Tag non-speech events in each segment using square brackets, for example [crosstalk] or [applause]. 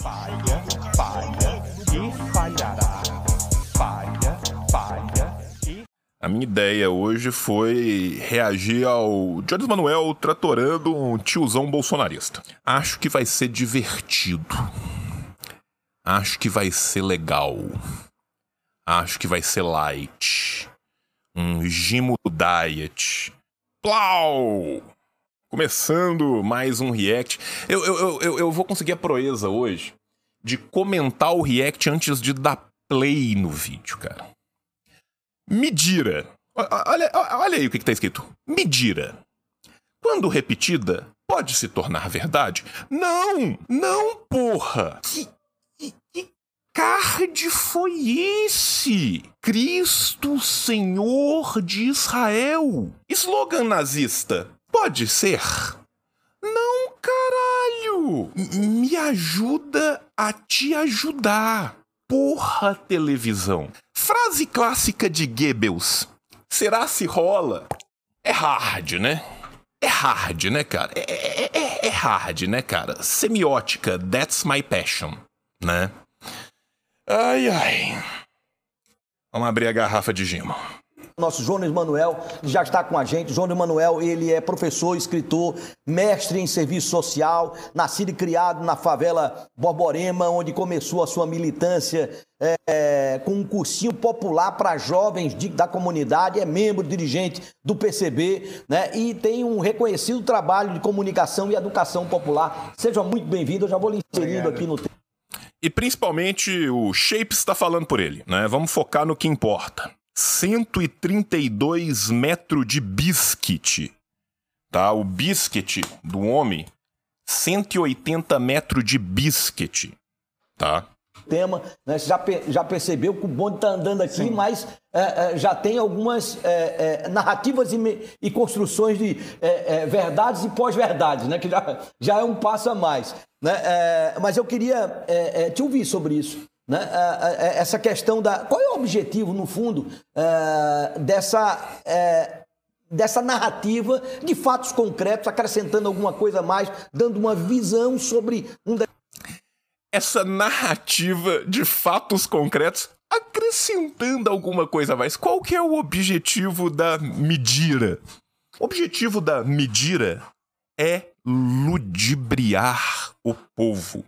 Falha, falha e falhará. Falha, falha e. A minha ideia hoje foi reagir ao Jones Manuel tratorando um tiozão bolsonarista. Acho que vai ser divertido. Acho que vai ser legal. Acho que vai ser light. Um gimo diet. Plau! Começando mais um react. Eu, eu, eu, eu vou conseguir a proeza hoje de comentar o react antes de dar play no vídeo, cara. Medira. Olha, olha aí o que, que tá escrito. Medira. Quando repetida, pode se tornar verdade? Não! Não, porra! Que, que, que card foi esse? Cristo Senhor de Israel. Slogan nazista. Pode ser? Não, caralho! Me ajuda a te ajudar. Porra, televisão. Frase clássica de Goebbels. Será se rola? É hard, né? É hard, né, cara? É, é, é, é hard, né, cara? Semiótica, that's my passion, né? Ai, ai. Vamos abrir a garrafa de gimo. Nosso Jones Manuel já está com a gente. Jones Manuel, ele é professor, escritor, mestre em serviço social, nascido e criado na favela Borborema, onde começou a sua militância é, com um cursinho popular para jovens de, da comunidade, é membro, dirigente do PCB, né? E tem um reconhecido trabalho de comunicação e educação popular. Seja muito bem-vindo, eu já vou lhe inserindo aqui no tempo. E principalmente o Shapes está falando por ele, né? Vamos focar no que importa. 132 metros de biscuit, tá? O biscuit do homem, 180 metros de biscuit, tá? tema, né? Você já, já percebeu que o bonde está andando aqui, Sim. mas é, é, já tem algumas é, é narrativas e, e, construções de é, é, verdades e pós-verdades, né? Que já, já é um passo a mais. Né? mas eu queria te ouvir sobre isso. Né? essa questão da. Qual é o objetivo, no fundo, dessa dessa narrativa de fatos concretos, acrescentando alguma coisa a mais, dando uma visão sobre um essa narrativa de fatos concretos acrescentando alguma coisa a mais. Qual que é o objetivo da medira? O objetivo da medira é ludibriar o povo.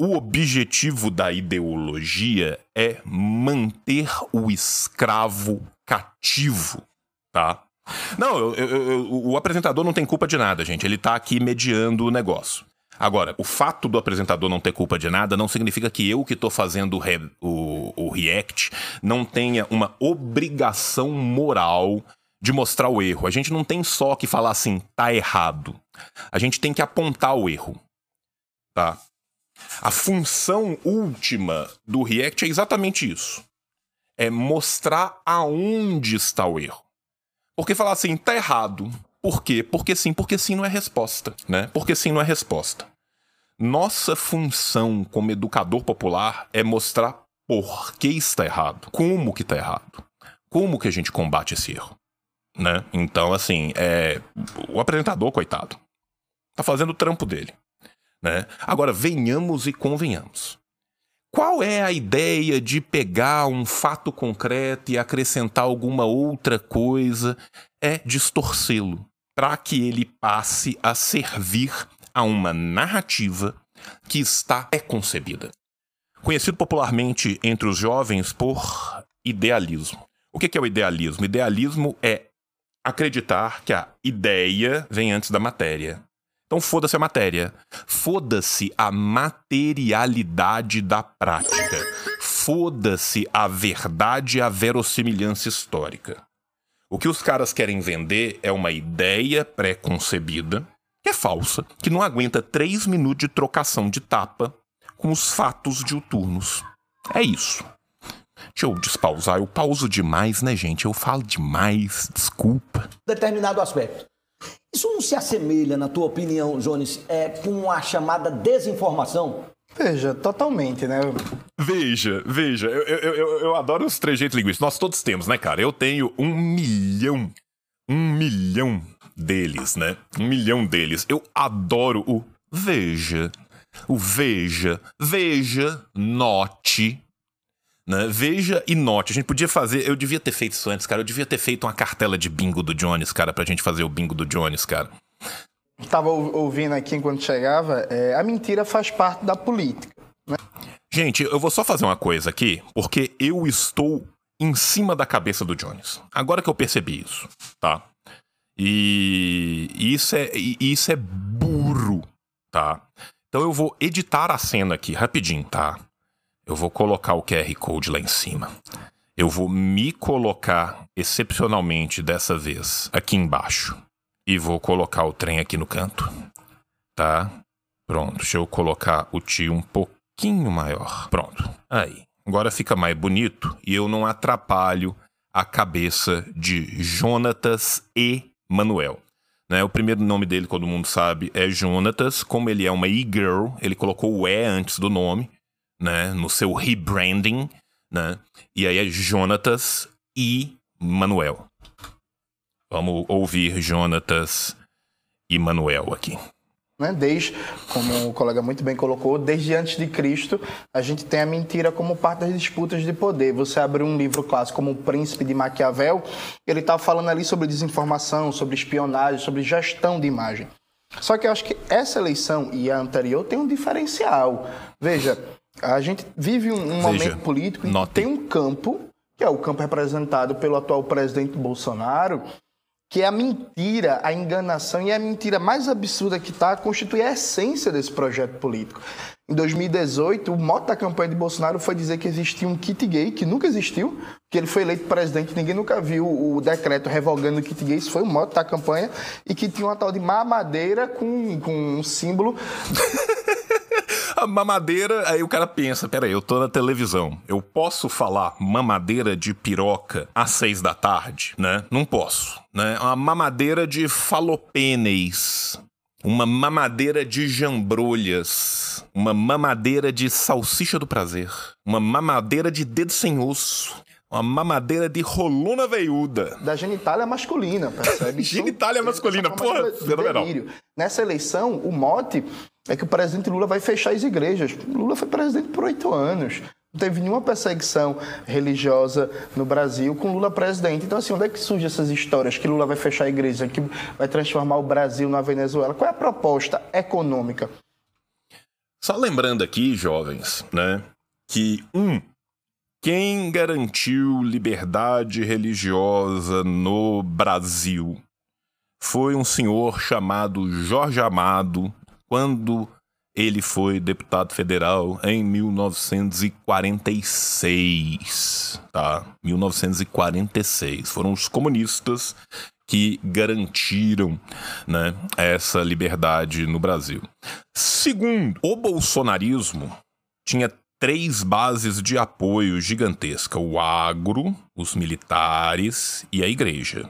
O objetivo da ideologia é manter o escravo cativo, tá? Não, eu, eu, eu, o apresentador não tem culpa de nada, gente. Ele tá aqui mediando o negócio. Agora, o fato do apresentador não ter culpa de nada não significa que eu que estou fazendo o, re, o, o react não tenha uma obrigação moral de mostrar o erro. A gente não tem só que falar assim, tá errado. A gente tem que apontar o erro. Tá? A função última do React é exatamente isso. É mostrar aonde está o erro. Porque falar assim, tá errado. Por quê? Porque sim, porque sim não é resposta, né? Porque sim não é resposta. Nossa função como educador popular é mostrar por que está errado, como que está errado, como que a gente combate esse erro, né? Então, assim, é o apresentador, coitado, tá fazendo o trampo dele, né? Agora, venhamos e convenhamos. Qual é a ideia de pegar um fato concreto e acrescentar alguma outra coisa? É distorcê-lo para que ele passe a servir a uma narrativa que está preconcebida. Conhecido popularmente entre os jovens por idealismo. O que é o idealismo? Idealismo é acreditar que a ideia vem antes da matéria. Então foda-se a matéria. Foda-se a materialidade da prática. Foda-se a verdade e a verossimilhança histórica. O que os caras querem vender é uma ideia pré-concebida, que é falsa, que não aguenta três minutos de trocação de tapa com os fatos diuturnos. É isso. Deixa eu despausar. Eu pauso demais, né, gente? Eu falo demais. Desculpa. Determinado aspecto. Isso não se assemelha, na tua opinião, Jones, é, com a chamada desinformação? Veja, totalmente, né? Veja, veja, eu, eu, eu, eu adoro os trejeitos linguísticos. Nós todos temos, né, cara? Eu tenho um milhão, um milhão deles, né? Um milhão deles. Eu adoro o veja. o veja, veja, note, né? Veja e note. A gente podia fazer. Eu devia ter feito isso antes, cara. Eu devia ter feito uma cartela de bingo do Jones, cara, pra gente fazer o bingo do Jones, cara. Estava ouvindo aqui enquanto chegava. É, a mentira faz parte da política. Né? Gente, eu vou só fazer uma coisa aqui, porque eu estou em cima da cabeça do Jones. Agora que eu percebi isso, tá? E isso é, isso é burro, tá? Então eu vou editar a cena aqui rapidinho, tá? Eu vou colocar o QR Code lá em cima. Eu vou me colocar excepcionalmente dessa vez aqui embaixo. E vou colocar o trem aqui no canto. Tá? Pronto. Deixa eu colocar o tio um pouquinho maior. Pronto. Aí. Agora fica mais bonito e eu não atrapalho a cabeça de Jonatas e Manuel. Né, o primeiro nome dele, todo mundo sabe, é Jonatas. Como ele é uma e-girl, ele colocou o E antes do nome né, no seu rebranding, né? E aí é Jonatas e Manuel. Vamos ouvir Jonatas e Manuel aqui. Né? Desde, como o colega muito bem colocou, desde antes de Cristo, a gente tem a mentira como parte das disputas de poder. Você abre um livro clássico como O Príncipe de Maquiavel, ele está falando ali sobre desinformação, sobre espionagem, sobre gestão de imagem. Só que eu acho que essa eleição e a anterior tem um diferencial. Veja, a gente vive um, um momento político em que tem um campo, que é o campo representado pelo atual presidente Bolsonaro, que é a mentira, a enganação e a mentira mais absurda que está constitui a essência desse projeto político. Em 2018, o mote da campanha de Bolsonaro foi dizer que existia um kit gay, que nunca existiu, que ele foi eleito presidente, ninguém nunca viu o decreto revogando o kit gay, isso foi o mote da campanha, e que tinha uma tal de mamadeira com, com um símbolo a [laughs] mamadeira, aí o cara pensa, peraí, eu tô na televisão, eu posso falar mamadeira de piroca às seis da tarde, né? Não posso, né? Uma mamadeira de falopênis, uma mamadeira de jambrolhas, uma mamadeira de salsicha do prazer, uma mamadeira de dedo sem osso, uma mamadeira de roluna veiuda. Da genitália masculina, percebe? [laughs] genitália masculina, porra, fenomenal. Nessa eleição, o mote é que o presidente Lula vai fechar as igrejas. Lula foi presidente por oito anos. Não teve nenhuma perseguição religiosa no Brasil com Lula presidente. Então, assim, onde é que surgem essas histórias que Lula vai fechar a igreja, que vai transformar o Brasil na Venezuela? Qual é a proposta econômica? Só lembrando aqui, jovens, né, que um, quem garantiu liberdade religiosa no Brasil foi um senhor chamado Jorge Amado, quando ele foi deputado federal em 1946, tá? 1946. Foram os comunistas que garantiram né, essa liberdade no Brasil. Segundo, o bolsonarismo tinha três bases de apoio gigantesca: o agro, os militares e a igreja.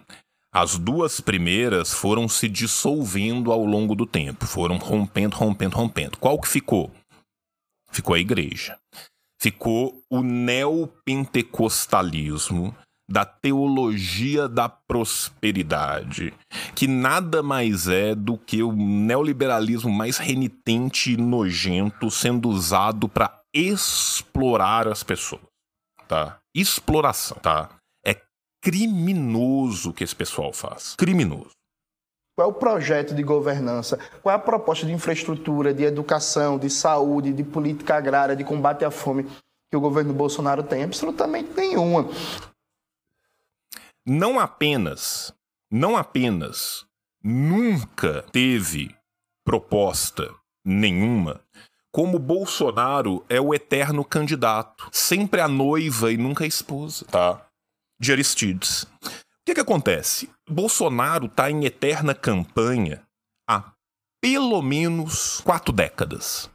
As duas primeiras foram se dissolvendo ao longo do tempo, foram rompendo, rompendo, rompendo. Qual que ficou? Ficou a igreja. Ficou o neopentecostalismo da teologia da prosperidade, que nada mais é do que o neoliberalismo mais renitente e nojento sendo usado para explorar as pessoas, tá? Exploração, tá? Criminoso que esse pessoal faz. Criminoso. Qual é o projeto de governança? Qual é a proposta de infraestrutura, de educação, de saúde, de política agrária, de combate à fome que o governo Bolsonaro tem? Absolutamente nenhuma. Não apenas, não apenas nunca teve proposta nenhuma, como Bolsonaro é o eterno candidato, sempre a noiva e nunca a esposa, tá? De Aristides. O que, que acontece? Bolsonaro está em eterna campanha há pelo menos quatro décadas.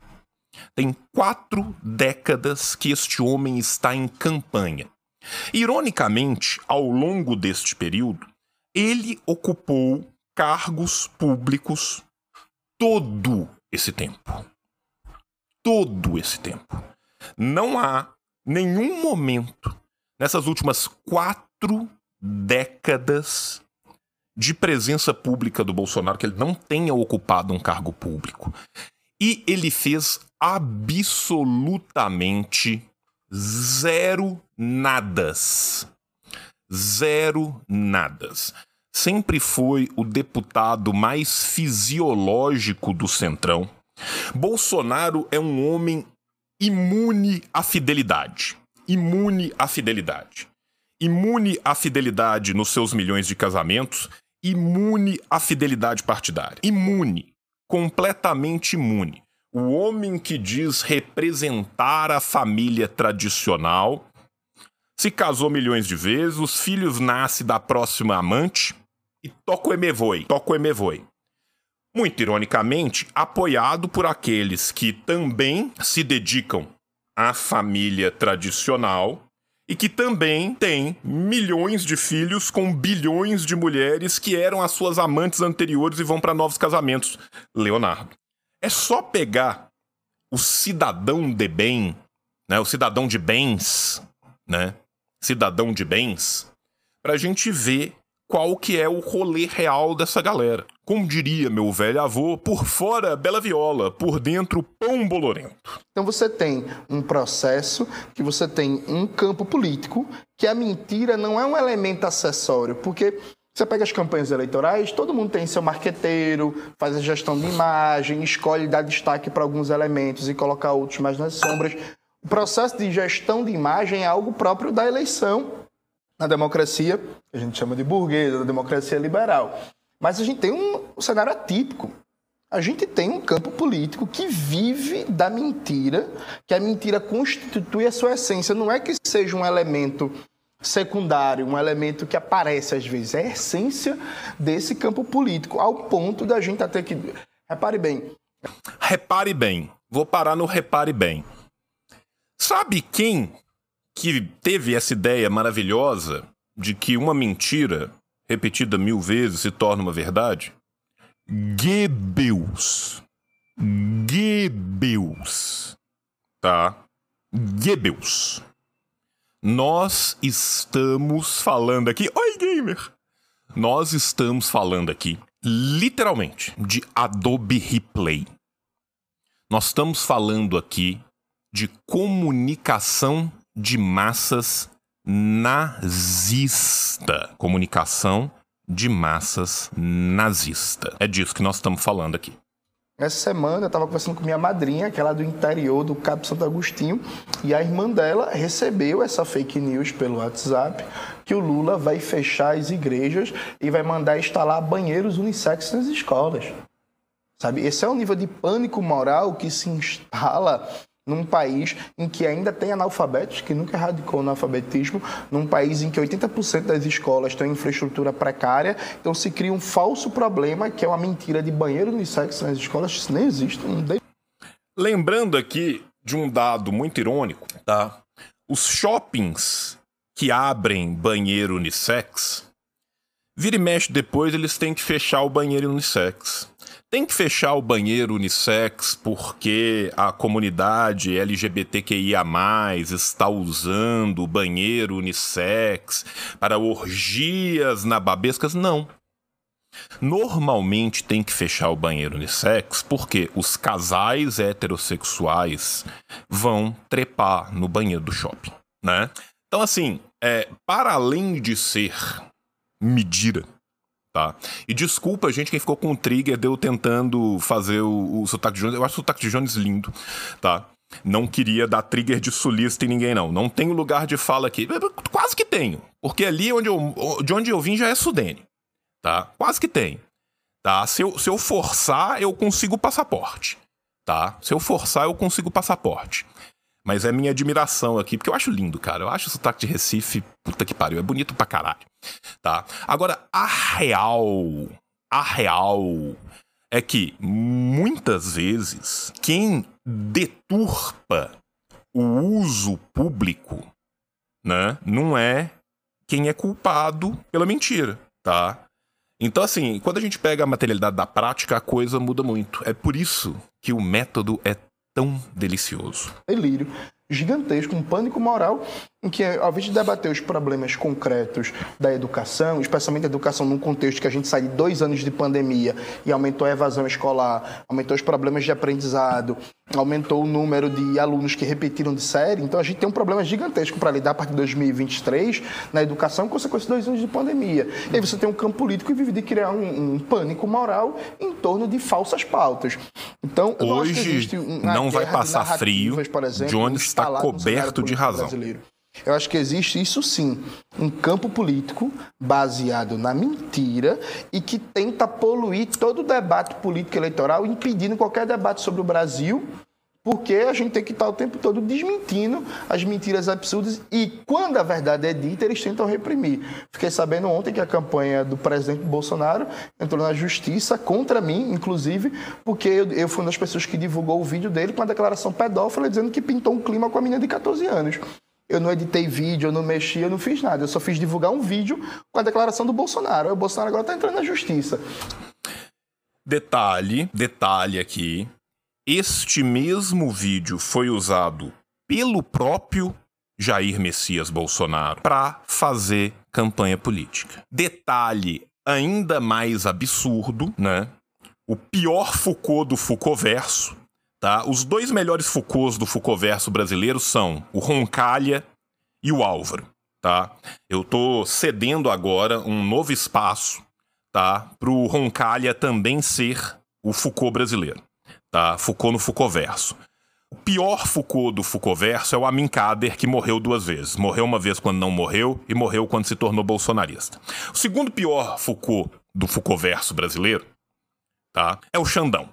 Tem quatro décadas que este homem está em campanha. Ironicamente, ao longo deste período, ele ocupou cargos públicos todo esse tempo. Todo esse tempo. Não há nenhum momento nessas últimas quatro décadas de presença pública do Bolsonaro, que ele não tenha ocupado um cargo público. E ele fez absolutamente zero nadas. Zero nadas. Sempre foi o deputado mais fisiológico do Centrão. Bolsonaro é um homem imune à fidelidade. Imune à fidelidade. Imune à fidelidade nos seus milhões de casamentos. Imune à fidelidade partidária. Imune. Completamente imune. O homem que diz representar a família tradicional se casou milhões de vezes, os filhos nascem da próxima amante e toca o emevoi, toca o emevoi. Muito ironicamente, apoiado por aqueles que também se dedicam à família tradicional e que também têm milhões de filhos com bilhões de mulheres que eram as suas amantes anteriores e vão para novos casamentos. Leonardo. É só pegar o cidadão de bem, né, o cidadão de bens, né, cidadão de bens, para a gente ver qual que é o rolê real dessa galera. Como diria meu velho avô, por fora bela viola, por dentro pão bolorento. Então você tem um processo que você tem um campo político que a mentira não é um elemento acessório, porque você pega as campanhas eleitorais, todo mundo tem seu marqueteiro, faz a gestão de imagem, escolhe dar destaque para alguns elementos e colocar outros mais nas sombras. O processo de gestão de imagem é algo próprio da eleição na democracia, a gente chama de burguesa, da democracia liberal. Mas a gente tem um, um cenário atípico. A gente tem um campo político que vive da mentira, que a mentira constitui a sua essência. Não é que seja um elemento secundário, um elemento que aparece às vezes. É a essência desse campo político, ao ponto da gente até que. Repare bem. Repare bem. Vou parar no repare bem. Sabe quem que teve essa ideia maravilhosa de que uma mentira repetida mil vezes se torna uma verdade? Goebbels. Goebbels. Tá? Goebbels. Nós estamos falando aqui. Oi, gamer! Nós estamos falando aqui, literalmente, de Adobe Replay. Nós estamos falando aqui de comunicação de massas nazista. Comunicação de massas nazista. É disso que nós estamos falando aqui. Essa semana eu estava conversando com minha madrinha, que é lá do interior do Cabo Santo Agostinho, e a irmã dela recebeu essa fake news pelo WhatsApp que o Lula vai fechar as igrejas e vai mandar instalar banheiros unissex nas escolas. Sabe? Esse é o nível de pânico moral que se instala num país em que ainda tem analfabetos, que nunca erradicou o analfabetismo, num país em que 80% das escolas têm infraestrutura precária, então se cria um falso problema, que é uma mentira de banheiro unissex nas escolas, isso nem existe. Lembrando aqui de um dado muito irônico, tá? Os shoppings que abrem banheiro unissex, vira e mexe depois eles têm que fechar o banheiro unissex. Tem que fechar o banheiro unissex porque a comunidade LGBTQIA está usando o banheiro unissex para orgias nababescas? Não. Normalmente tem que fechar o banheiro unissex porque os casais heterossexuais vão trepar no banheiro do shopping, né? Então, assim, é, para além de ser medida tá? E desculpa, gente, quem ficou com o trigger deu tentando fazer o, o sotaque de Jones. Eu acho o sotaque de Jones lindo, tá? Não queria dar trigger de sulista em ninguém, não. Não tenho lugar de fala aqui. Quase que tenho. Porque ali onde eu, de onde eu vim já é Sudene. Tá? Quase que tem. Tá? Se eu, se eu forçar, eu consigo passaporte. Tá? Se eu forçar, eu consigo passaporte. Mas é minha admiração aqui, porque eu acho lindo, cara. Eu acho o sotaque de Recife, puta que pariu, é bonito pra caralho. Tá? Agora, a real, a real é que muitas vezes quem deturpa o uso público, né, não é quem é culpado pela mentira, tá? Então, assim, quando a gente pega a materialidade da prática, a coisa muda muito. É por isso que o método é tão delicioso. Delírio gigantesco, um pânico moral. Em que, ao invés de debater os problemas concretos da educação, especialmente a educação num contexto que a gente sai de dois anos de pandemia e aumentou a evasão escolar, aumentou os problemas de aprendizado, aumentou o número de alunos que repetiram de série, então a gente tem um problema gigantesco para lidar a partir de 2023 na educação, consequência de dois anos de pandemia. E aí você tem um campo político que vive de criar um, um pânico moral em torno de falsas pautas. Então, Hoje não, vai passar frio. exemplo, Jones está coberto de razão. brasileiro. Eu acho que existe isso sim, um campo político baseado na mentira e que tenta poluir todo o debate político eleitoral, impedindo qualquer debate sobre o Brasil, porque a gente tem que estar o tempo todo desmentindo as mentiras absurdas e quando a verdade é dita, eles tentam reprimir. Fiquei sabendo ontem que a campanha do presidente Bolsonaro entrou na justiça contra mim, inclusive, porque eu, eu fui uma das pessoas que divulgou o vídeo dele com a declaração pedófila dizendo que pintou um clima com a menina de 14 anos. Eu não editei vídeo, eu não mexi, eu não fiz nada. Eu só fiz divulgar um vídeo com a declaração do Bolsonaro. O Bolsonaro agora está entrando na justiça. Detalhe, detalhe aqui. Este mesmo vídeo foi usado pelo próprio Jair Messias Bolsonaro para fazer campanha política. Detalhe ainda mais absurdo, né? O pior Foucault do Foucaultverso, tá? Os dois melhores Foucaults do Foucaultverso brasileiro são o Roncalha e o Álvaro, tá? Eu tô cedendo agora um novo espaço, tá? Pro Roncalha também ser o Foucault brasileiro, tá? Foucault no Foucaultverso. O pior Foucault do Foucaultverso é o Amin Kader, que morreu duas vezes. Morreu uma vez quando não morreu e morreu quando se tornou bolsonarista. O segundo pior Foucault do Foucaultverso brasileiro, tá? É o Xandão.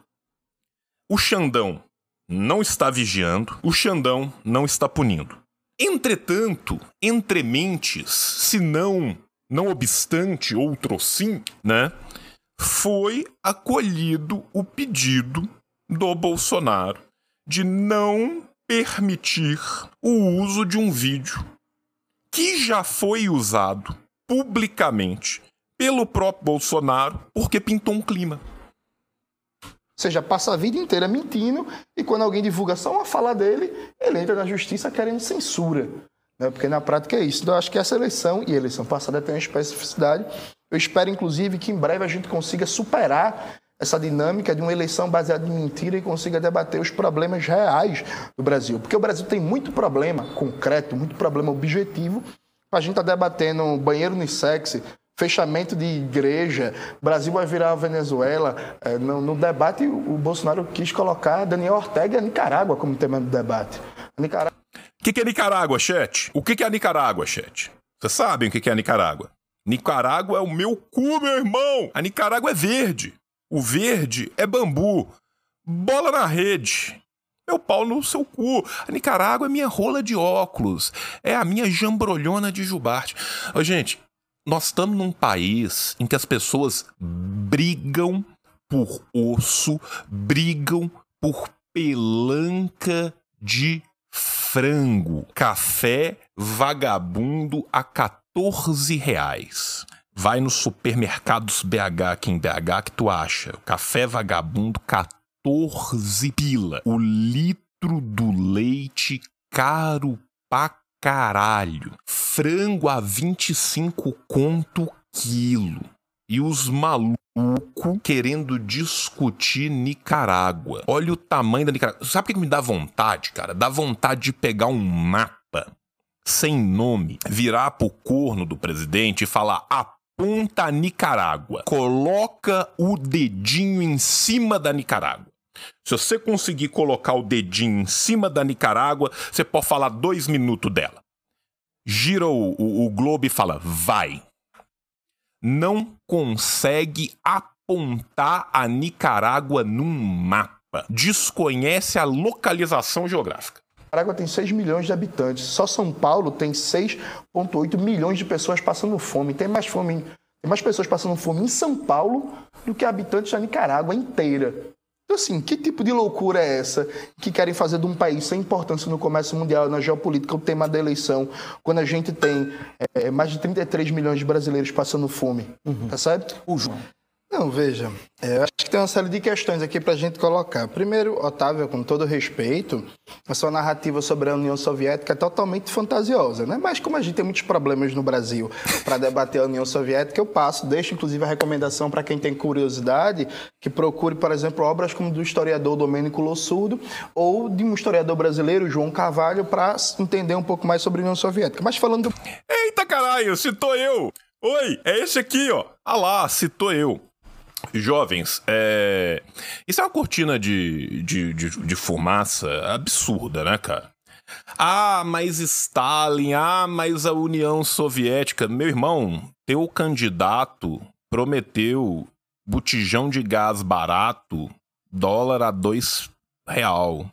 O Xandão não está vigiando, o Xandão não está punindo. Entretanto, entre mentes, se não, não obstante outro sim, né? Foi acolhido o pedido do Bolsonaro de não permitir o uso de um vídeo que já foi usado publicamente pelo próprio Bolsonaro porque pintou um clima. Seja, passa a vida inteira mentindo e quando alguém divulga só uma fala dele, ele entra na justiça querendo censura. Né? Porque na prática é isso. Então, eu acho que essa eleição, e a eleição passada tem uma especificidade, eu espero, inclusive, que em breve a gente consiga superar essa dinâmica de uma eleição baseada em mentira e consiga debater os problemas reais do Brasil. Porque o Brasil tem muito problema concreto, muito problema objetivo. A gente está debatendo banheiro unissex, fechamento de igreja, Brasil vai virar a Venezuela. É, no, no, debate, o Bolsonaro quis colocar Daniel Ortega e a Nicarágua como tema do debate. O que, que é Nicarágua, chat? O que, que é Nicarágua, chat? Vocês sabem o que, que é Nicarágua? Nicarágua é o meu cu, meu irmão! A Nicarágua é verde. O verde é bambu. Bola na rede. Meu pau no seu cu. A Nicarágua é minha rola de óculos. É a minha jambrolhona de jubarte. Ô, gente, nós estamos num país em que as pessoas brigam por osso, brigam por pelanca de frango. Café vagabundo a 14 reais. Vai nos supermercados BH aqui em BH que tu acha. Café vagabundo 14 pila. O litro do leite caro pra caralho. Frango a 25 conto quilo. E os malucos querendo discutir Nicarágua. Olha o tamanho da Nicarágua. Sabe o que me dá vontade, cara? Dá vontade de pegar um mapa sem nome, virar pro corno do presidente e falar: aponta a Nicarágua, coloca o dedinho em cima da Nicarágua. Se você conseguir colocar o dedinho em cima da Nicarágua, você pode falar dois minutos dela. Gira o, o, o globo e fala: vai. Não consegue apontar a Nicarágua num mapa. Desconhece a localização geográfica. Nicarágua tem 6 milhões de habitantes. Só São Paulo tem 6,8 milhões de pessoas passando fome. Tem mais fome, tem mais pessoas passando fome em São Paulo do que habitantes da Nicarágua inteira. Então, assim, que tipo de loucura é essa que querem fazer de um país sem importância no comércio mundial, na geopolítica, o tema da eleição, quando a gente tem é, mais de 33 milhões de brasileiros passando fome? Uhum. Tá certo? O João. Não, veja, é, eu acho que tem uma série de questões aqui para a gente colocar. Primeiro, Otávio, com todo respeito, a sua narrativa sobre a União Soviética é totalmente fantasiosa, né? Mas como a gente tem muitos problemas no Brasil para debater a União Soviética, eu passo, deixo inclusive a recomendação para quem tem curiosidade, que procure, por exemplo, obras como do historiador Domênico Lossurdo ou de um historiador brasileiro, João Carvalho, para entender um pouco mais sobre a União Soviética. Mas falando... Eita caralho, citou eu! Oi, é esse aqui, ó. Ah lá, citou eu. Jovens, é... isso é uma cortina de, de, de, de, fumaça absurda, né, cara? Ah, mas Stalin, ah, mas a União Soviética. Meu irmão, teu candidato prometeu botijão de gás barato, dólar a dois real.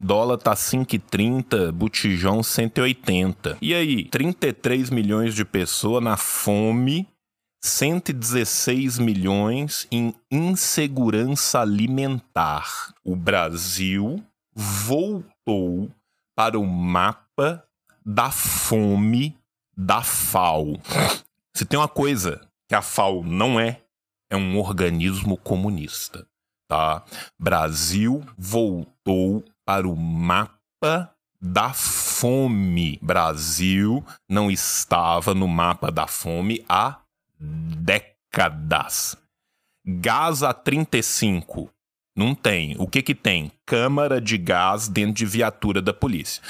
Dólar tá 5,30, botijão 180. E aí, 33 milhões de pessoas na fome 116 milhões em insegurança alimentar. O Brasil voltou para o mapa da fome da FAO. Se tem uma coisa que a FAO não é, é um organismo comunista, tá? Brasil voltou para o mapa da fome. Brasil não estava no mapa da fome há décadas. Gás a 35. Não tem. O que que tem? Câmara de gás dentro de viatura da polícia.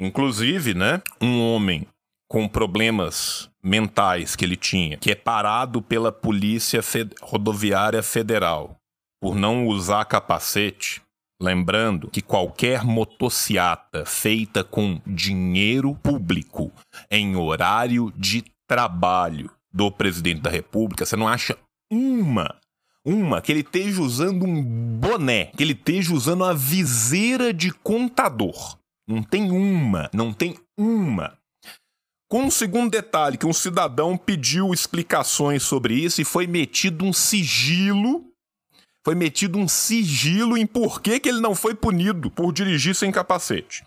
Inclusive, né, um homem com problemas mentais que ele tinha, que é parado pela Polícia Fed Rodoviária Federal por não usar capacete, lembrando que qualquer motociata feita com dinheiro público em horário de trabalho do presidente da República, você não acha uma, uma que ele esteja usando um boné, que ele esteja usando a viseira de contador. Não tem uma, não tem uma. Com um segundo detalhe, que um cidadão pediu explicações sobre isso e foi metido um sigilo. Foi metido um sigilo em por que, que ele não foi punido por dirigir sem capacete.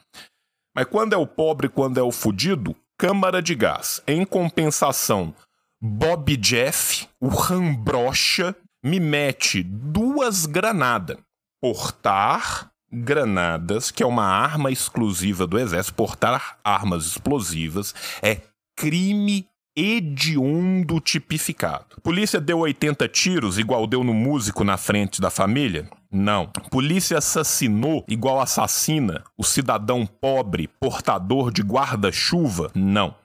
Mas quando é o pobre, quando é o fudido, câmara de gás. Em compensação, Bob Jeff, o Rambrocha, me mete duas granadas. Portar granadas, que é uma arma exclusiva do exército, portar armas explosivas é crime hediondo tipificado. Polícia deu 80 tiros, igual deu no músico na frente da família? Não. Polícia assassinou, igual assassina, o cidadão pobre portador de guarda-chuva? Não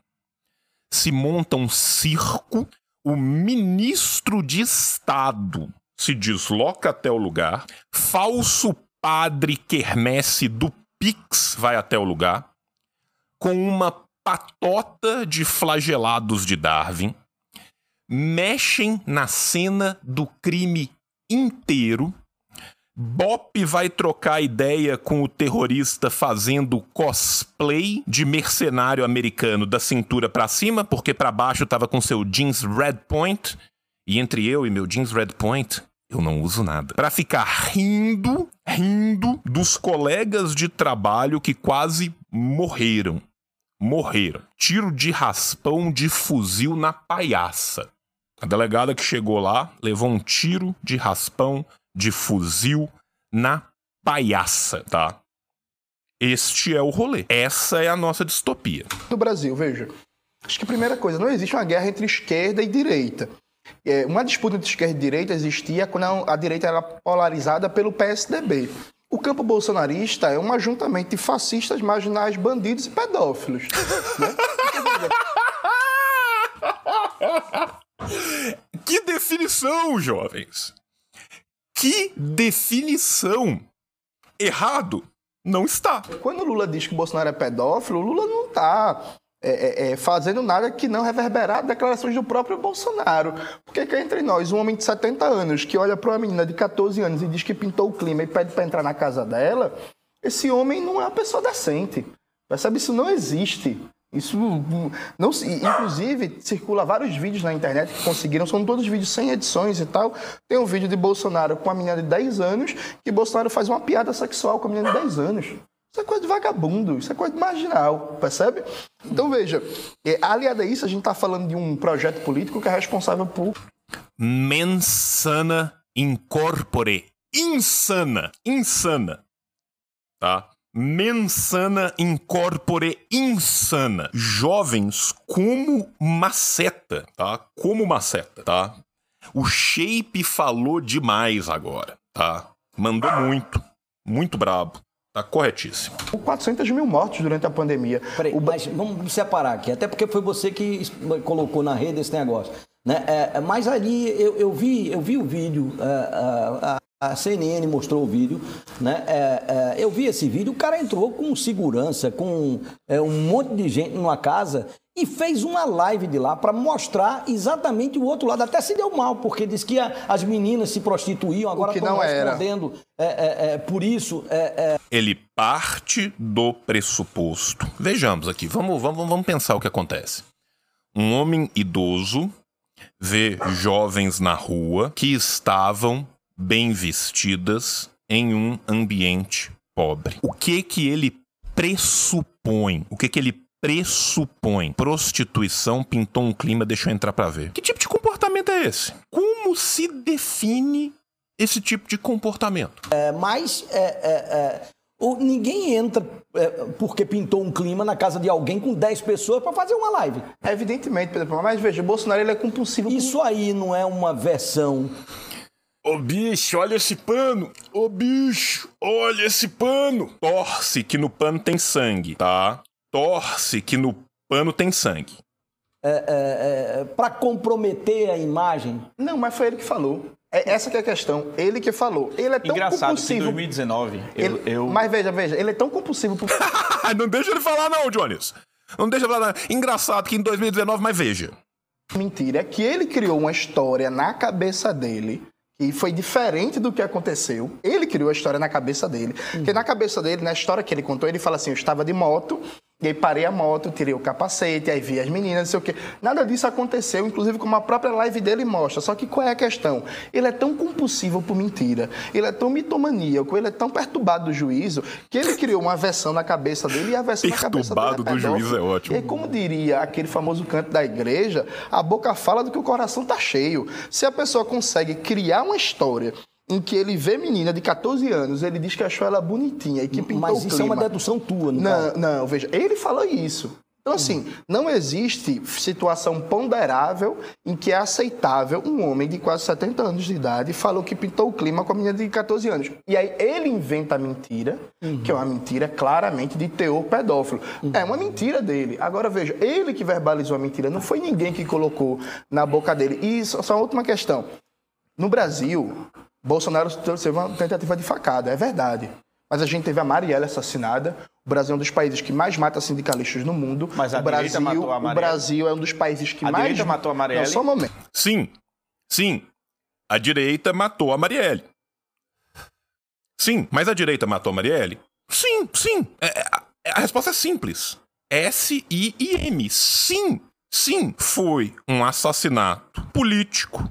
se monta um circo, o ministro de Estado se desloca até o lugar, falso padre quermesse do Pix vai até o lugar, com uma patota de flagelados de Darwin, mexem na cena do crime inteiro Bop vai trocar ideia com o terrorista fazendo cosplay de mercenário americano da cintura para cima, porque para baixo tava com seu jeans red point. E entre eu e meu jeans red point, eu não uso nada. Para ficar rindo, rindo dos colegas de trabalho que quase morreram. Morreram. Tiro de raspão de fuzil na palhaça. A delegada que chegou lá levou um tiro de raspão de fuzil na palhaça, tá? Este é o rolê. Essa é a nossa distopia. No Brasil, veja. Acho que a primeira coisa, não existe uma guerra entre esquerda e direita. É, uma disputa entre esquerda e direita existia quando a direita era polarizada pelo PSDB. O campo bolsonarista é um ajuntamento de fascistas, marginais, bandidos e pedófilos. Né? [laughs] que definição, jovens! Que definição! Errado não está. Quando o Lula diz que o Bolsonaro é pedófilo, o Lula não está é, é, é, fazendo nada que não reverberar declarações do próprio Bolsonaro. Porque que entre nós, um homem de 70 anos que olha para uma menina de 14 anos e diz que pintou o clima e pede para entrar na casa dela, esse homem não é uma pessoa decente. Percebe? Isso não existe. Isso não inclusive circula vários vídeos na internet que conseguiram, são todos vídeos sem edições e tal. Tem um vídeo de Bolsonaro com uma menina de 10 anos que Bolsonaro faz uma piada sexual com a menina de 10 anos. Isso é coisa de vagabundo, isso é coisa de marginal, percebe? Então veja, é, aliado a isso, a gente está falando de um projeto político que é responsável por Mensana incorpore. Insana. Insana. Tá? Mensana incorpore insana. Jovens como maceta, tá? Como maceta, tá? O Shape falou demais agora, tá? Mandou muito. Muito brabo. Tá corretíssimo. 400 mil mortos durante a pandemia. Peraí, O- mas vamos separar aqui, até porque foi você que colocou na rede esse negócio. Né? É, mas ali eu, eu vi, eu vi o vídeo, é, a, a CNN mostrou o vídeo, né? É, é, eu vi esse vídeo, o cara entrou com segurança, com é, um monte de gente numa casa e fez uma live de lá para mostrar exatamente o outro lado. Até se deu mal, porque disse que a- as meninas se prostituíam, agora que estão não era. respondendo é, é, é, por isso. é, é, Ele parte do pressuposto. Vejamos aqui, vamos, vamos, vamos pensar o que acontece. Um homem idoso vê jovens na rua que estavam bem vestidas em um ambiente pobre. O que que ele pressupõe? O que que ele pressupõe? Prostituição pintou um clima, deixa eu entrar pra ver. Que tipo de comportamento é esse? Como se define esse tipo de comportamento? Mas é, é, é, o- ninguém entra é, porque pintou um clima na casa de alguém com 10 pessoas para fazer uma live. Evidentemente, Pedro, mas veja, o Bolsonaro ele é compulsivo. com- Isso aí não é uma versão. Ô bicho, olha esse pano! Ô bicho, olha esse pano! Torce que no pano tem sangue, tá? Torce que no pano tem sangue. para comprometer a imagem. Não, mas foi ele que falou. É essa que é a questão. Ele que falou. Ele é tão Engraçado que em compulsivo. 2019, eu, Ele- eu- Mas veja, veja, ele é tão compulsivo por [laughs] não deixa ele falar não, Jones. Não deixa ele falar não. Engraçado que em 2019, mas veja. mentira, é que ele criou uma história na cabeça dele que foi diferente do que aconteceu. Ele criou a história na cabeça dele. Porque na cabeça dele, na história que ele contou, ele fala assim: eu estava de moto, e aí parei a moto, tirei o capacete, aí vi as meninas, não sei o quê. Nada disso aconteceu, inclusive como a própria live dele mostra. Só que qual é a questão? Ele é tão compulsivo por mentira, ele é tão mitomaníaco, ele é tão perturbado do juízo, que ele criou uma versão na cabeça dele e a versão na cabeça dele. Perturbado do juízo é ótimo. E como diria aquele famoso canto da igreja, a boca fala do que o coração tá cheio. Se a pessoa consegue criar uma história em que ele vê menina de 14 anos, ele diz que achou ela bonitinha e que pintou Mas isso é uma dedução tua, caso. Não, não, veja, ele falou isso. Então, assim, não existe situação ponderável em que é aceitável um homem de quase 70 anos de idade falou que pintou o clima com a menina de 14 anos. E aí ele inventa a mentira, que é uma mentira claramente de teor pedófilo. É uma mentira dele. Agora, veja, ele que verbalizou a mentira, não foi ninguém que colocou na boca dele. E só, só uma última questão. No Brasil, Bolsonaro teve uma tentativa de facada, é verdade. Mas a gente teve a Marielle assassinada. O Brasil é um dos países que mais mata sindicalistas no mundo. Mas a o direita Brasil, matou a O Marielle. Brasil é um dos países que A mais. direita matou a Marielle. Não, só um momento. Sim, sim. A direita matou a Marielle. Sim, mas a direita matou a Marielle? Sim, sim. É, é, a, a resposta é simples. S-I-I-M. Sim, sim. Foi um assassinato político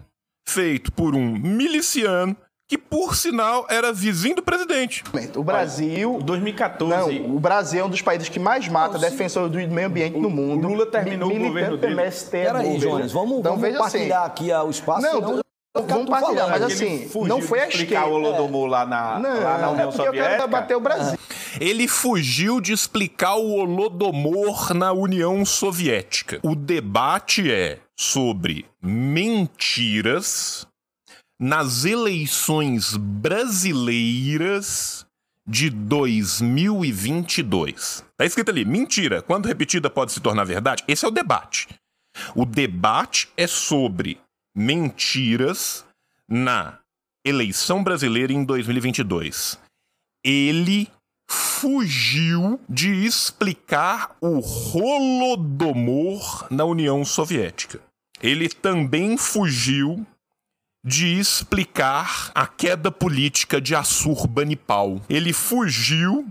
feito por um miliciano que, por sinal, era vizinho do presidente. O Brasil. 2014. Não, o Brasil é um dos países que mais mata defensores do meio ambiente no mundo. Lula terminou o governo dele. MST é Peraí. Jones, vamos, Então, vamos veja partilhar assim, aqui ah, o espaço. Não, senão- vamos partilhar, mas Ele assim, fugiu não foi a de explicar esquerda. o Holodomor lá na, Não, lá na é União porque eu quero Soviética. debater o Brasil. Ele fugiu de explicar o Holodomor na União Soviética. O debate é sobre mentiras nas eleições brasileiras de 2022. Tá escrito ali, mentira, quando repetida pode se tornar verdade? Esse é o debate. O debate é sobre mentiras na eleição brasileira em 2022 ele fugiu de explicar o Holodomor na União Soviética. Ele também fugiu de explicar a queda política de Assurbanipal. Ele fugiu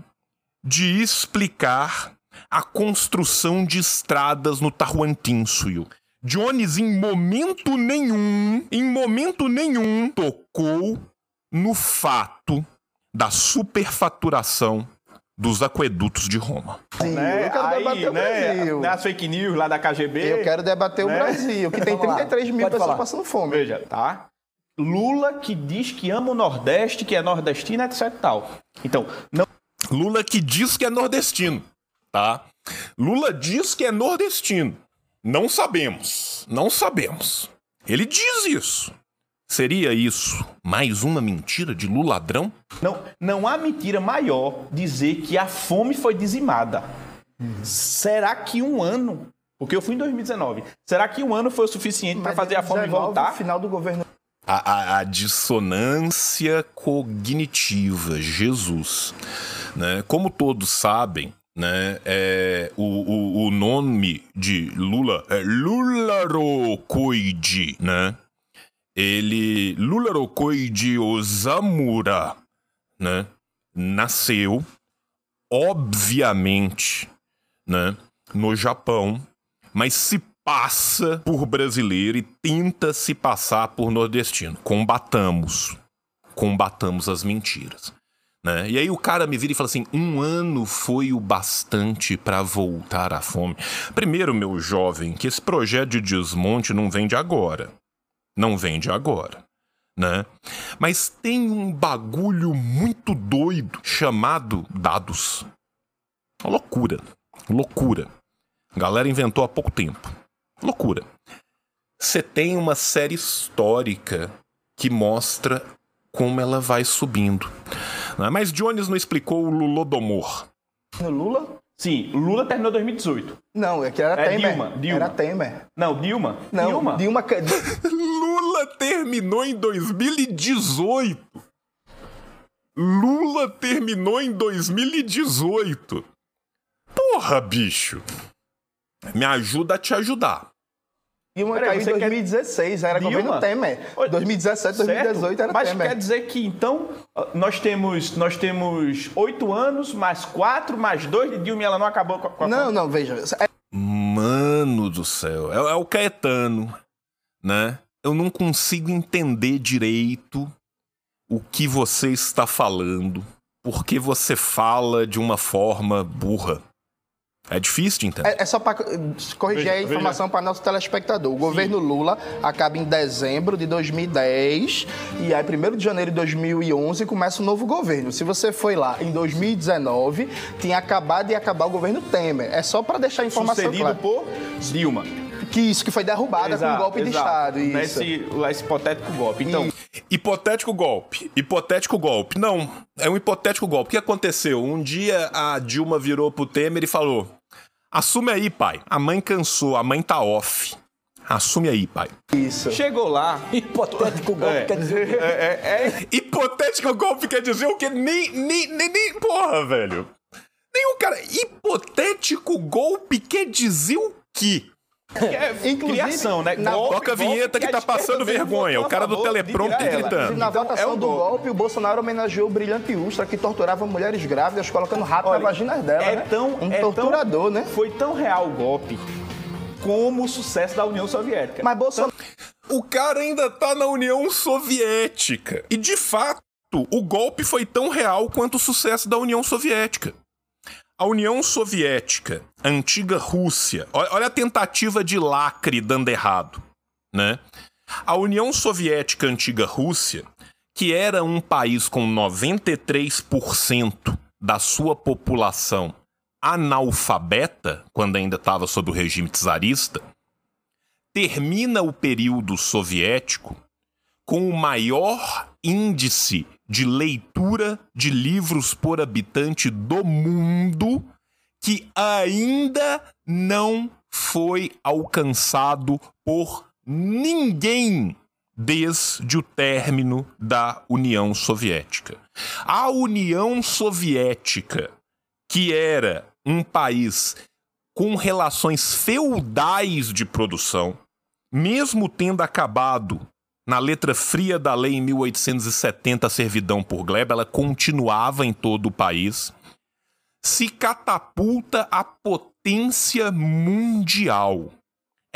de explicar a construção de estradas no Tahuantinsuyo. Jones, em momento nenhum, em momento nenhum, tocou no fato da superfaturação dos aquedutos de Roma. Né? Eu quero Aí, debater o né, Brasil. Nas fake news lá da KGB. Eu quero debater o Né? Brasil, que tem Vamos lá, 33 mil pode pessoas falar. passando fome. Veja, tá? Lula que diz que ama o Nordeste, que é nordestino, etc e tal. Então, não Lula que diz que é nordestino, tá? Lula diz que é nordestino. Não sabemos, não sabemos. Ele diz isso. Seria isso mais uma mentira de Lula ladrão? Não, não há mentira maior dizer que a fome foi dizimada. Será que um ano, porque eu fui em 2019, será que um ano foi o suficiente para fazer a fome 19, voltar? final do governo. A, a- a dissonância cognitiva, Jesus. Né? Como todos sabem, né, é, o, o, o nome de Lula é Lularocoide, né? Ele, Lularocoide Osamura, né? Nasceu, obviamente, né? No Japão, mas se passa por brasileiro e tenta se passar por nordestino. Combatamos. Combatamos as mentiras. Né? E aí o cara me vira e fala assim: um ano foi o bastante pra voltar à fome. Primeiro, meu jovem, que esse projeto de desmonte não vem de agora. Não vem de agora. Né? Mas tem um bagulho muito doido chamado dados. Uma loucura. Loucura. A galera inventou há pouco tempo. Loucura. Você tem uma série histórica que mostra como ela vai subindo. né? Mas Jones não explicou o Lulodomor. Lula? Sim, Lula terminou 2018. Não, é que era É Temer. Dilma, Dilma. Era Temer. Não, Dilma. Não, Dilma. Dilma. [laughs] Lula terminou em 2018. Lula terminou em 2018. Porra, bicho. Me ajuda a te ajudar. Dilma Peraí, caiu em você quer- 2016, era Dilma? governo Temer. Oi, 2017, Certo? 2018 era Mas Temer. quer dizer que então nós temos nós temos oito anos mais quatro mais dois de Dilma e ela não acabou com a, com a Não, não, veja. é- Mano do céu. É, é o Caetano, né? Eu não consigo entender direito o que você está falando, porque você fala de uma forma burra. É difícil de entender. É, é só para corrigir Veja, a informação para nosso telespectador. O governo Lula acaba em dezembro de 2010 e aí, 1 de janeiro de 2011, começa o novo governo. Se você foi lá em 2019, tinha acabado de acabar o governo Temer. É só para deixar a informação Sucedido clara. por Dilma. Que isso que foi derrubada com um golpe de exato. Estado. Isso. Nesse esse hipotético golpe. Então, Hipotético golpe. Hipotético golpe. Não, é um hipotético golpe. O que aconteceu? Um dia a Dilma virou pro Temer e falou: Assume aí, pai. A mãe cansou, a mãe tá off. Assume aí, pai. Isso. chegou lá. Hipotético golpe É, quer dizer. é, é, é, Hipotético golpe quer dizer o quê? Nem, nem, nem, nem. Porra, velho. Nenhum cara. Hipotético golpe quer dizer o quê? É [laughs] Inclusive, criação, né? na- Golpe, Toca a vinheta que a tá passando vergonha. votou O cara do teleprompter gritando. Na Então, votação é o do golpe. golpe, o Bolsonaro homenageou o brilhante Ustra, que torturava mulheres grávidas, colocando rato Olha, na vagina dela. é né? tão, um é torturador, tão- né? Foi tão real o golpe como o sucesso da União Soviética. Mas Bolsonaro. O cara ainda tá na União Soviética. E de fato, o golpe foi tão real quanto o sucesso da União Soviética. A União Soviética, a antiga Rússia, olha, a tentativa de lacre dando errado, né? A União Soviética, a antiga Rússia, que era um país com 93% da sua população analfabeta, quando ainda estava sob o regime czarista, termina o período soviético com o maior índice de leitura de livros por habitante do mundo que ainda não foi alcançado por ninguém desde o término da União Soviética. A União Soviética, que era um país com relações feudais de produção, mesmo tendo acabado na letra fria da lei em 1870 a servidão por gleba, ela continuava em todo o país, se catapulta à potência mundial.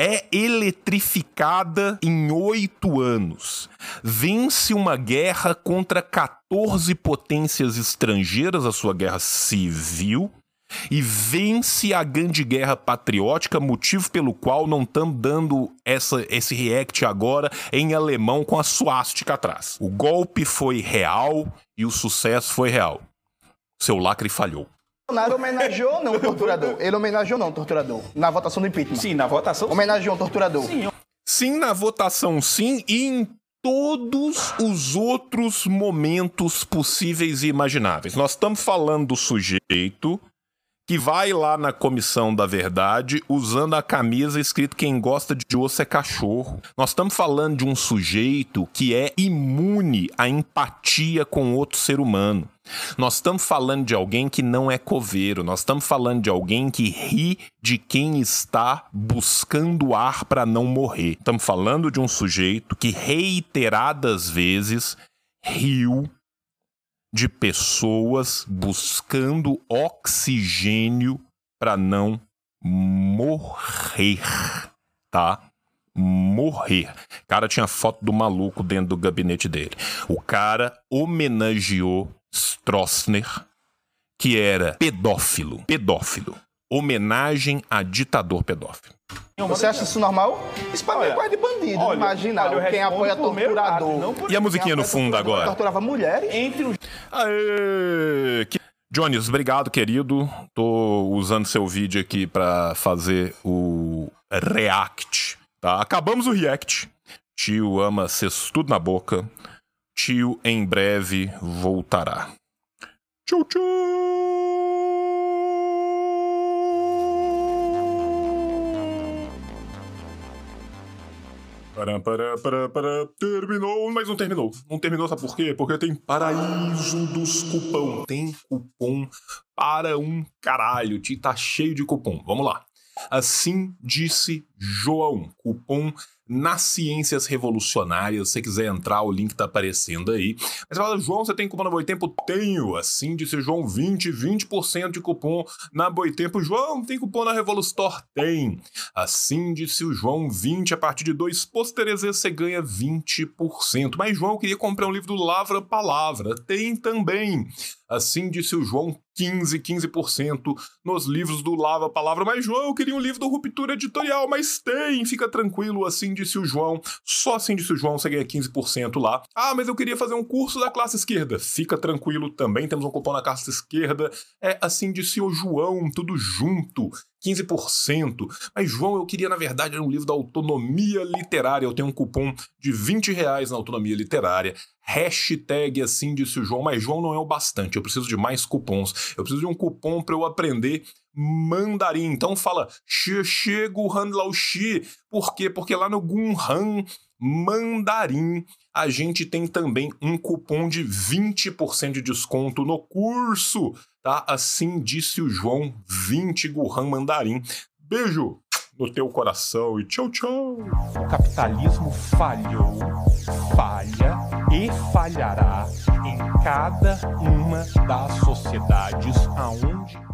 é eletrificada em oito anos. Vence uma guerra contra 14 potências estrangeiras, a sua guerra civil, e vence a grande guerra patriótica, motivo pelo qual não estamos dando essa, esse react agora em alemão com a suástica atrás. O golpe foi real e o sucesso foi real. Seu lacre falhou. Bolsonaro homenageou ou não o torturador? Ele homenageou ou não o torturador? Na votação do impeachment. Sim, na votação. Homenageou o torturador. Sim, Sim, na votação, sim, e em todos os outros momentos possíveis e imagináveis. Nós estamos falando do sujeito que vai lá na comissão da verdade usando a camisa escrito quem gosta de osso é cachorro. Nós estamos falando de um sujeito que é imune à empatia com outro ser humano. Nós estamos falando de alguém que não é coveiro, nós estamos falando de alguém que ri de quem está buscando ar para não morrer. Estamos falando de um sujeito que reiteradas vezes riu de pessoas buscando oxigênio para não morrer, tá? Morrer. O cara tinha foto do maluco dentro do gabinete dele. O cara homenageou Stroessner, que era pedófilo. Pedófilo. Homenagem a ditador pedófilo. Você acha isso normal? Isso pra mim é coisa de bandido. olha, Imagina, olha, quem apoia torturador. por- E a musiquinha no fundo agora? Torturava mulheres. Entre os Aê! Que- Jones, obrigado, querido. Tô usando seu vídeo aqui pra fazer o react, tá? Acabamos o react. Tio ama ser tudo na boca. Tio em breve voltará. Tchau, tchau. Pará, pará, pará, pará. Terminou, mas não terminou. Não terminou, sabe por quê? Porque tem paraíso dos cupom. Tem cupom para um caralho. Tá cheio de cupom. Vamos lá. Assim disse João. Cupom nas Ciências Revolucionárias. Se você quiser entrar, o link tá aparecendo aí. Mas você fala, João, você tem cupom na Boitempo? Tenho. Assim disse João, 20, 20% de cupom na Boitempo. João, tem cupom na Revolustore? Tem. Assim disse o João, 20, a partir de dois pôsteres você ganha 20%. Mas João, eu queria comprar um livro do Lavra Palavra. Tem também. Assim disse o João, 15, 15% nos livros do Lava Palavra. Mas João, eu queria um livro do Ruptura Editorial, mas tem, fica tranquilo, assim disse o João. Só assim disse o João, você ganha 15% lá. Ah, mas eu queria fazer um curso da classe esquerda. Fica tranquilo também, temos um cupom na classe esquerda. É assim disse o João, tudo junto. 15%. Mas, João, eu queria, na verdade, um livro da autonomia literária. Eu tenho um cupom de 20 reais na autonomia literária. Hashtag assim disse o João, mas João não é o bastante. Eu preciso de mais cupons. Eu preciso de um cupom para eu aprender mandarim. Então fala Guhan Lao Xi. Por quê? Porque lá no Gunhan Mandarim a gente tem também um cupom de 20% de desconto no curso, tá? Assim disse o João, 20 Guhan Mandarim. Beijo no teu coração e tchau, tchau. O capitalismo falhou, falha e falhará em cada uma das sociedades aonde